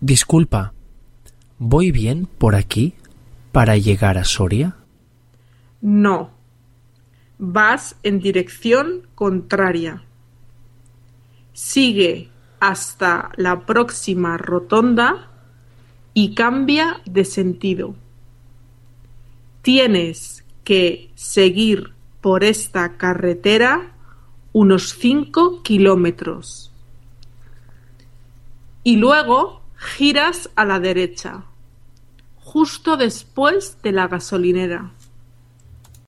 Disculpa, ¿voy bien por aquí para llegar a Soria? No, vas en dirección contraria. Sigue hasta la próxima rotonda y cambia de sentido. Tienes que seguir por esta carretera unos 5 kilómetros. Y luego giras a la derecha, justo después de la gasolinera.